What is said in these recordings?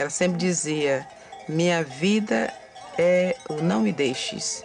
Ela sempre dizia: Minha vida é o não me deixes.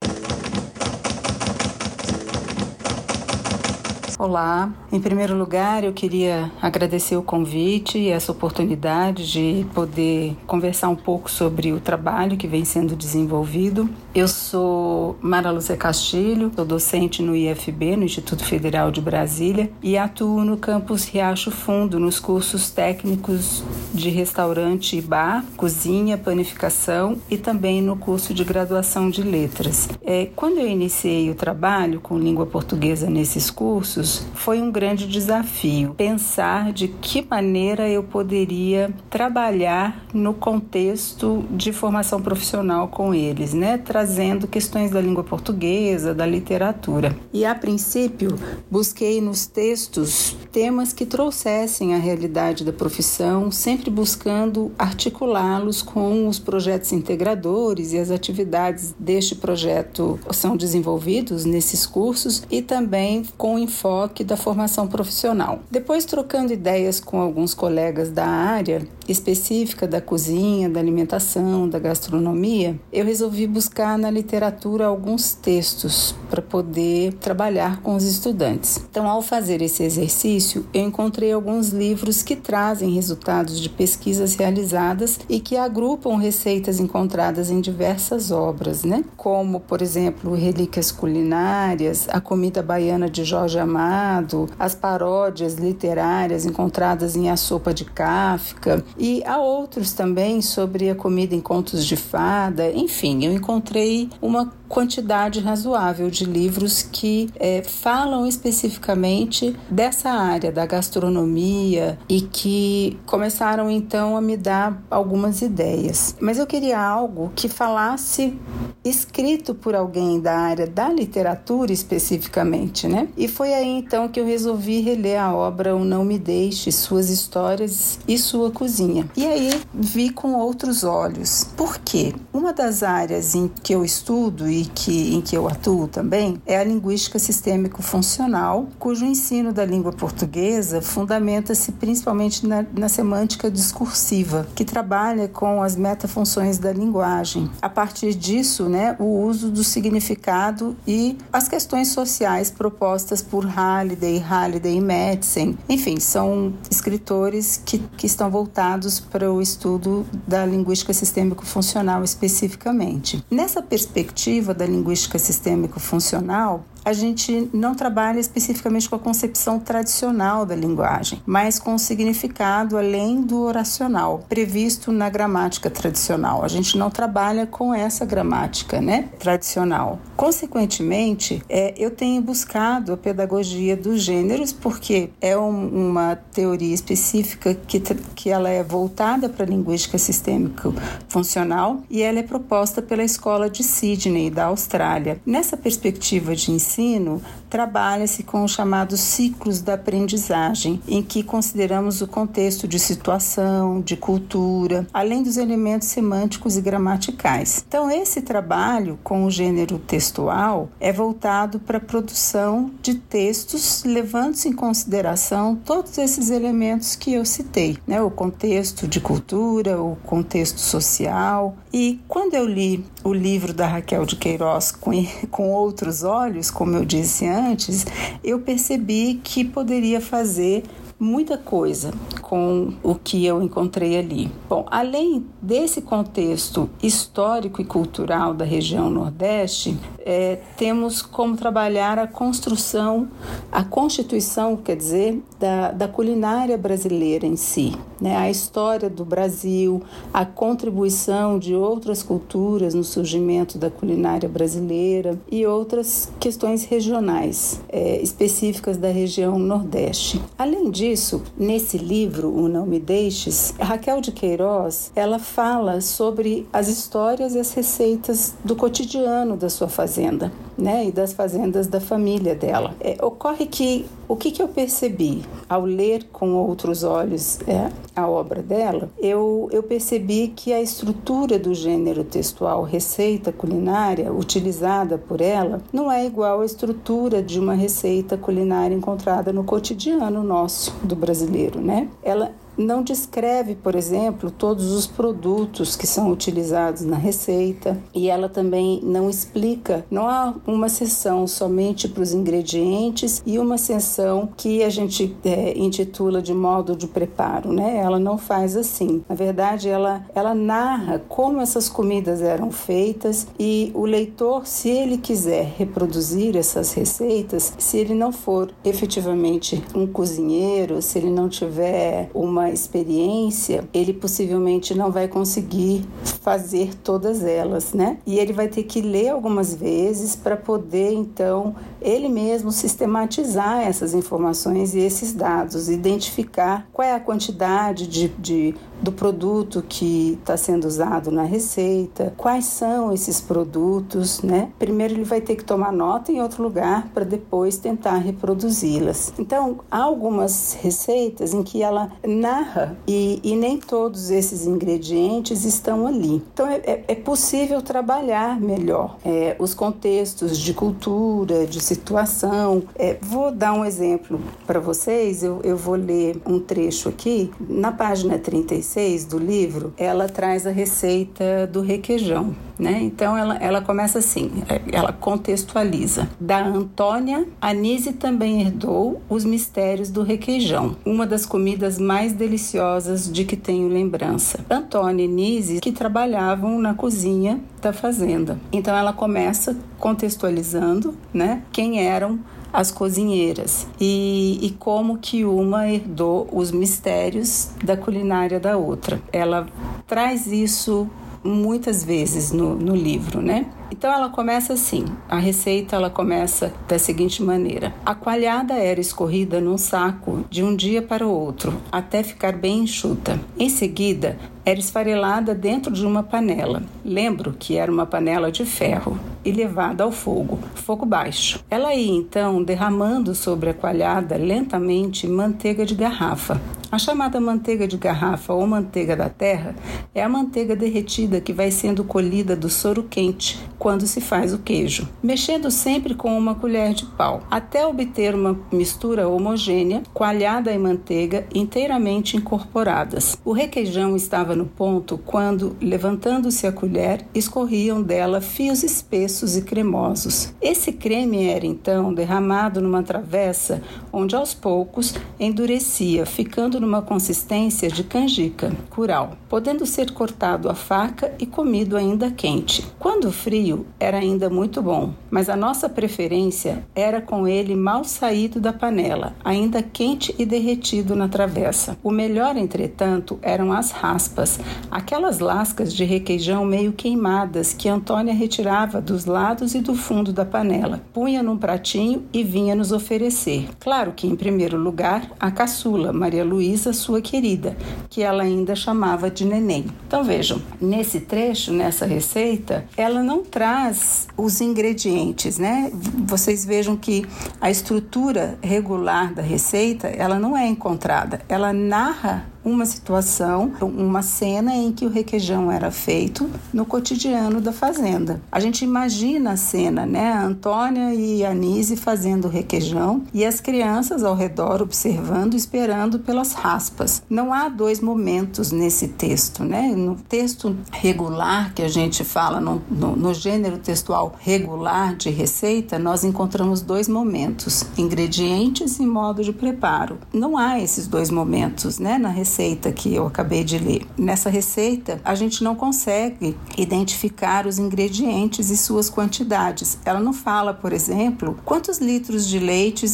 Olá, em primeiro lugar eu queria agradecer o convite e essa oportunidade de poder conversar um pouco sobre o trabalho que vem sendo desenvolvido. Eu sou Mara Lúcia Castilho, sou docente no IFB, no Instituto Federal de Brasília, e atuo no campus Riacho Fundo nos cursos técnicos de restaurante e bar, cozinha, panificação e também no curso de graduação de letras. É, quando eu iniciei o trabalho com língua portuguesa nesses cursos, foi um grande desafio pensar de que maneira eu poderia trabalhar no contexto de formação profissional com eles, né, trazendo questões da língua portuguesa, da literatura. E a princípio, busquei nos textos temas que trouxessem a realidade da profissão, sempre buscando articulá-los com os projetos integradores e as atividades deste projeto são desenvolvidos nesses cursos e também com enfoque enfoque da formação profissional. Depois, trocando ideias com alguns colegas da área específica da cozinha, da alimentação, da gastronomia, eu resolvi buscar na literatura alguns textos para poder trabalhar com os estudantes. Então, ao fazer esse exercício, eu encontrei alguns livros que trazem resultados de pesquisas realizadas e que agrupam receitas encontradas em diversas obras, né? Como, por exemplo, Relíquias Culinárias, A Comida Baiana de Jorge Amado, as paródias literárias encontradas em A Sopa de Kafka, e há outros também sobre a comida em contos de fada. Enfim, eu encontrei uma quantidade razoável de livros que é, falam especificamente dessa área da gastronomia e que começaram então a me dar algumas ideias. Mas eu queria algo que falasse escrito por alguém da área da literatura especificamente, né? E foi aí então que eu resolvi reler a obra O Não Me Deixe, Suas Histórias e Sua Cozinha. E aí vi com outros olhos. Por quê? Uma das áreas em que eu estudo e que, em que eu atuo também é a linguística sistêmico-funcional, cujo ensino da língua portuguesa fundamenta-se principalmente na, na semântica discursiva, que trabalha com as metafunções da linguagem. A partir disso, né, o uso do significado e as questões sociais propostas por Halliday, Halliday e Madsen. Enfim, são escritores que, que estão voltados para o estudo da linguística sistêmico-funcional especificamente. Nessa perspectiva da linguística sistêmico-funcional, a gente não trabalha especificamente com a concepção tradicional da linguagem, mas com o significado além do oracional, previsto na gramática tradicional. A gente não trabalha com essa gramática né, tradicional. Consequentemente, é, eu tenho buscado a pedagogia dos gêneros, porque é um, uma teoria específica que, que ela é voltada para a linguística sistêmico-funcional e ela é proposta pela Escola de Sydney, da Austrália. Nessa perspectiva de ensino, ensino trabalha-se com os chamados ciclos da aprendizagem, em que consideramos o contexto de situação, de cultura, além dos elementos semânticos e gramaticais. Então, esse trabalho com o gênero textual é voltado para a produção de textos, levando-se em consideração todos esses elementos que eu citei, né? o contexto de cultura, o contexto social. E quando eu li o livro da Raquel de Queiroz com, com outros olhos, com como eu disse antes, eu percebi que poderia fazer muita coisa com o que eu encontrei ali. Bom, além desse contexto histórico e cultural da região Nordeste, é, temos como trabalhar a construção, a constituição, quer dizer, da, da culinária brasileira em si, né? a história do Brasil, a contribuição de outras culturas no surgimento da culinária brasileira e outras questões regionais é, específicas da região Nordeste. Além disso, nesse livro, O Não Me Deixes, Raquel de Queiroz, ela fala sobre as histórias e as receitas do cotidiano da sua fazenda né, e das fazendas da família dela. É, ocorre que o que, que eu percebi ao ler com outros olhos é, a obra dela, eu, eu percebi que a estrutura do gênero textual receita culinária utilizada por ela não é igual à estrutura de uma receita culinária encontrada no cotidiano nosso do brasileiro, né? Ela não descreve, por exemplo, todos os produtos que são utilizados na receita e ela também não explica, não há uma seção somente para os ingredientes e uma seção que a gente é, intitula de modo de preparo, né? Ela não faz assim. Na verdade, ela, ela narra como essas comidas eram feitas e o leitor, se ele quiser reproduzir essas receitas, se ele não for efetivamente um cozinheiro, se ele não tiver uma experiência, ele possivelmente não vai conseguir fazer todas elas, né? E ele vai ter que ler algumas vezes para poder então ele mesmo sistematizar essas informações e esses dados, identificar qual é a quantidade de, de do produto que está sendo usado na receita, quais são esses produtos, né? Primeiro ele vai ter que tomar nota em outro lugar para depois tentar reproduzi-las. Então, há algumas receitas em que ela narra e, e nem todos esses ingredientes estão ali. Então, é, é, é possível trabalhar melhor é, os contextos de cultura, de situação. É, vou dar um exemplo para vocês, eu, eu vou ler um trecho aqui. Na página 36 do livro, ela traz a receita do requeijão. Né? Então ela, ela começa assim, ela contextualiza. Da Antônia, Anise também herdou os mistérios do requeijão, uma das comidas mais deliciosas de que tenho lembrança. Antônia e Nise que trabalhavam na cozinha da fazenda. Então ela começa contextualizando, né, quem eram as cozinheiras e, e como que uma herdou os mistérios da culinária da outra. Ela traz isso muitas vezes no, no livro, né? Então ela começa assim, a receita ela começa da seguinte maneira: a coalhada era escorrida num saco de um dia para o outro, até ficar bem enxuta. Em seguida, era esfarelada dentro de uma panela. Lembro que era uma panela de ferro e levada ao fogo, fogo baixo. Ela ia então derramando sobre a coalhada lentamente manteiga de garrafa. A chamada manteiga de garrafa ou manteiga da terra é a manteiga derretida que vai sendo colhida do soro quente quando se faz o queijo, mexendo sempre com uma colher de pau, até obter uma mistura homogênea, coalhada e manteiga inteiramente incorporadas. O requeijão estava no ponto quando, levantando-se a colher, escorriam dela fios espessos e cremosos. Esse creme era então derramado numa travessa, onde aos poucos endurecia, ficando numa consistência de canjica, curau, podendo ser cortado a faca e comido ainda quente. Quando frio, era ainda muito bom, mas a nossa preferência era com ele mal saído da panela, ainda quente e derretido na travessa. O melhor, entretanto, eram as raspas, aquelas lascas de requeijão meio queimadas que Antônia retirava dos lados e do fundo da panela, punha num pratinho e vinha nos oferecer. Claro que, em primeiro lugar, a caçula, Maria Luísa, sua querida, que ela ainda chamava de neném. Então vejam, nesse trecho, nessa receita, ela não traz os ingredientes, né? Vocês vejam que a estrutura regular da receita, ela não é encontrada. Ela narra uma situação, uma cena em que o requeijão era feito no cotidiano da fazenda. A gente imagina a cena, né? A Antônia e a Anise fazendo o requeijão e as crianças ao redor observando, esperando pelas raspas. Não há dois momentos nesse texto, né? No texto regular que a gente fala, no, no, no gênero textual regular de receita, nós encontramos dois momentos: ingredientes e modo de preparo. Não há esses dois momentos, né? Na receita receita que eu acabei de ler. Nessa receita, a gente não consegue identificar os ingredientes e suas quantidades. Ela não fala, por exemplo, quantos litros de leite,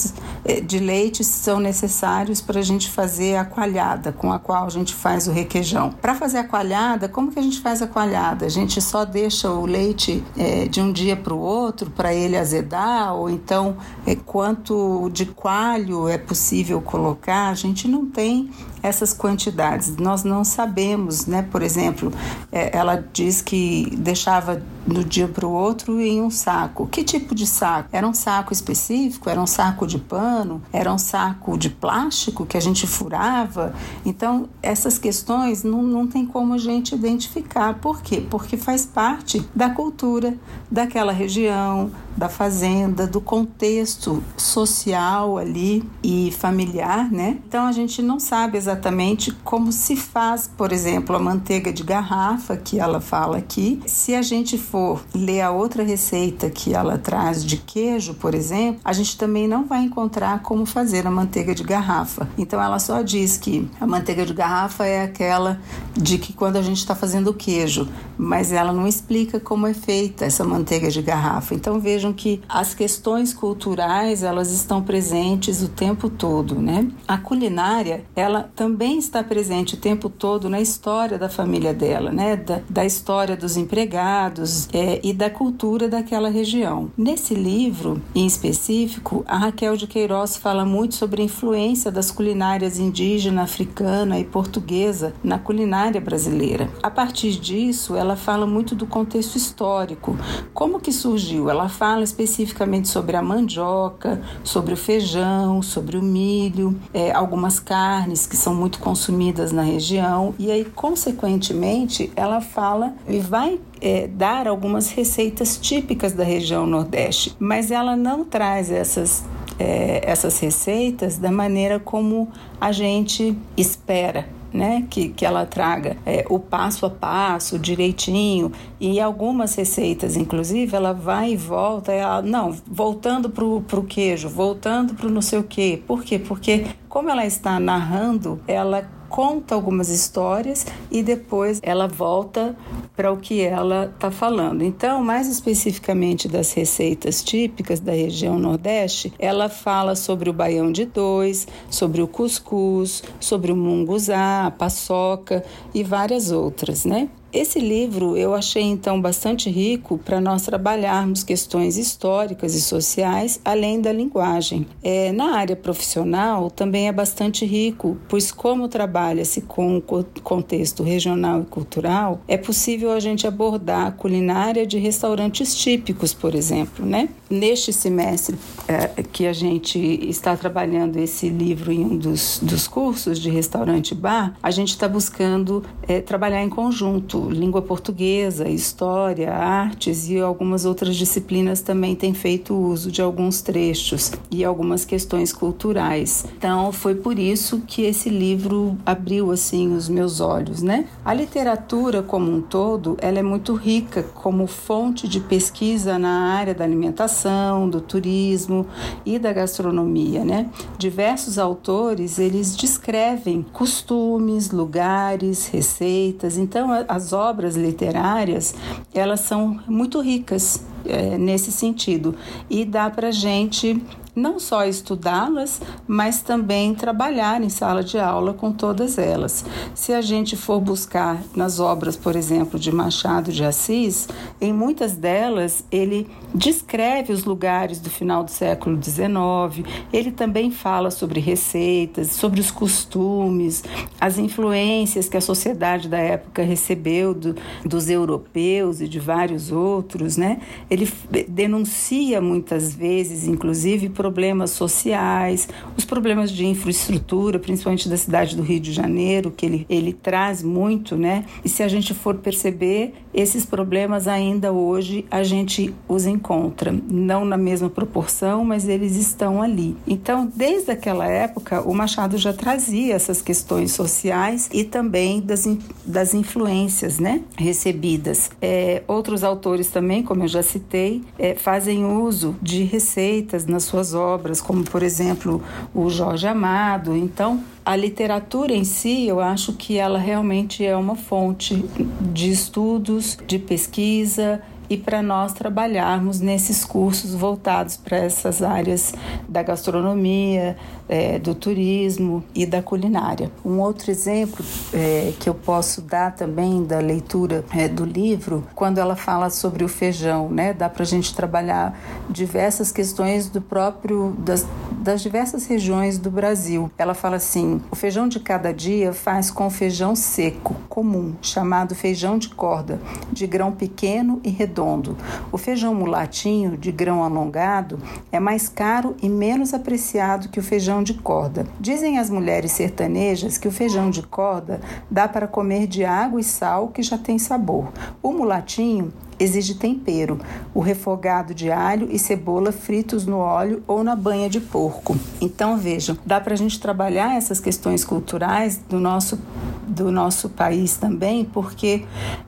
eh, de leite são necessários para a gente fazer a coalhada com a qual a gente faz o requeijão. Para fazer a coalhada, como que a gente faz a coalhada? A gente só deixa o leite é, de um dia para o outro para ele azedar? Ou então, é, quanto de coalho é possível colocar? A gente não tem essas quantidades. Nós não sabemos, né? Por exemplo, é, ela diz que deixava do dia para o outro em um saco. Que tipo de saco? Era um saco específico? Era um saco de pano? Era um saco de plástico que a gente furava? Então, essas questões não, não tem como a gente identificar. Por quê? Porque faz parte da cultura daquela região, da fazenda, do contexto social ali e familiar, né? Então a gente não sabe exatamente como se faz, por exemplo, a manteiga de garrafa que ela fala aqui. Se a gente for ler a outra receita que ela traz de queijo, por exemplo, a gente também não vai encontrar como fazer a manteiga de garrafa. Então ela só diz que a manteiga de garrafa é aquela de que quando a gente está fazendo o queijo, mas ela não explica como é feita essa manteiga de garrafa. Então vejam que as questões culturais elas estão presentes o tempo todo, né? A culinária ela também está presente o tempo todo na história da família dela, né? Da, da história dos empregados é, e da cultura daquela região. Nesse livro, em específico, a Raquel de Queiroz fala muito sobre a influência das culinárias indígena, africana e portuguesa na culinária brasileira. A partir disso, ela fala muito do contexto histórico, como que surgiu. Ela fala especificamente sobre a mandioca, sobre o feijão, sobre o milho, é, algumas carnes que são muito consumidas na região. E aí, consequentemente, ela fala e vai é, dar algumas receitas típicas da região Nordeste, mas ela não traz essas é, essas receitas da maneira como a gente espera né, que, que ela traga é, o passo a passo, direitinho, e algumas receitas, inclusive, ela vai e volta, ela, não, voltando para o queijo, voltando para o não sei o quê. Por quê? Porque como ela está narrando, ela conta algumas histórias e depois ela volta para o que ela está falando. Então, mais especificamente das receitas típicas da região Nordeste, ela fala sobre o baião de dois, sobre o cuscuz, sobre o munguzá, a paçoca e várias outras, né? Esse livro eu achei então bastante rico para nós trabalharmos questões históricas e sociais além da linguagem. É, na área profissional também é bastante rico, pois como trabalha-se com o contexto regional e cultural, é possível a gente abordar a culinária de restaurantes típicos, por exemplo, né? Neste semestre é, que a gente está trabalhando esse livro em um dos, dos cursos de restaurante bar, a gente está buscando é, trabalhar em conjunto língua portuguesa, história, artes e algumas outras disciplinas também têm feito uso de alguns trechos e algumas questões culturais. Então foi por isso que esse livro abriu assim os meus olhos, né? A literatura como um todo, ela é muito rica como fonte de pesquisa na área da alimentação, do turismo e da gastronomia, né? Diversos autores, eles descrevem costumes, lugares, receitas. Então as as obras literárias elas são muito ricas é, nesse sentido. E dá para gente não só estudá-las, mas também trabalhar em sala de aula com todas elas. Se a gente for buscar nas obras, por exemplo, de Machado de Assis, em muitas delas ele descreve os lugares do final do século XIX, ele também fala sobre receitas, sobre os costumes, as influências que a sociedade da época recebeu do, dos europeus e de vários outros, né? Ele denuncia muitas vezes, inclusive, problemas sociais, os problemas de infraestrutura, principalmente da cidade do Rio de Janeiro, que ele, ele traz muito, né? E se a gente for perceber, esses problemas ainda hoje a gente os encontra, não na mesma proporção, mas eles estão ali. Então, desde aquela época, o Machado já trazia essas questões sociais e também das, das influências, né? Recebidas. É, outros autores também, como eu já citei, é, fazem uso de receitas nas suas obras, como por exemplo o Jorge Amado. Então, a literatura em si, eu acho que ela realmente é uma fonte de estudos, de pesquisa e para nós trabalharmos nesses cursos voltados para essas áreas da gastronomia, é, do turismo e da culinária. Um outro exemplo é, que eu posso dar também da leitura é, do livro, quando ela fala sobre o feijão, né? Dá para a gente trabalhar diversas questões do próprio das, das diversas regiões do Brasil. Ela fala assim: o feijão de cada dia faz com feijão seco, comum, chamado feijão de corda, de grão pequeno e redondo. O feijão mulatinho, de grão alongado, é mais caro e menos apreciado que o feijão de corda. Dizem as mulheres sertanejas que o feijão de corda dá para comer de água e sal que já tem sabor. O mulatinho exige tempero, o refogado de alho e cebola fritos no óleo ou na banha de porco. Então vejam, dá para a gente trabalhar essas questões culturais do nosso do nosso país também, porque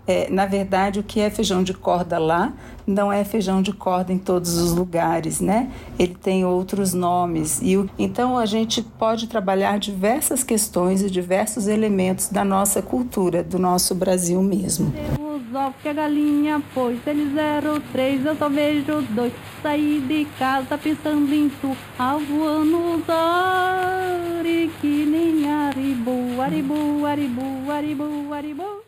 é, na verdade o que é feijão de corda lá não é feijão de corda em todos os lugares, né? Ele tem outros nomes e o, então a gente pode trabalhar diversas questões e diversos elementos da nossa cultura, do nosso Brasil mesmo ovos que a galinha pôs. Eles eram três, eu só vejo dois. Saí de casa pensando em tu, avoando os ares que nem aribu, aribu, aribu, aribu, aribu.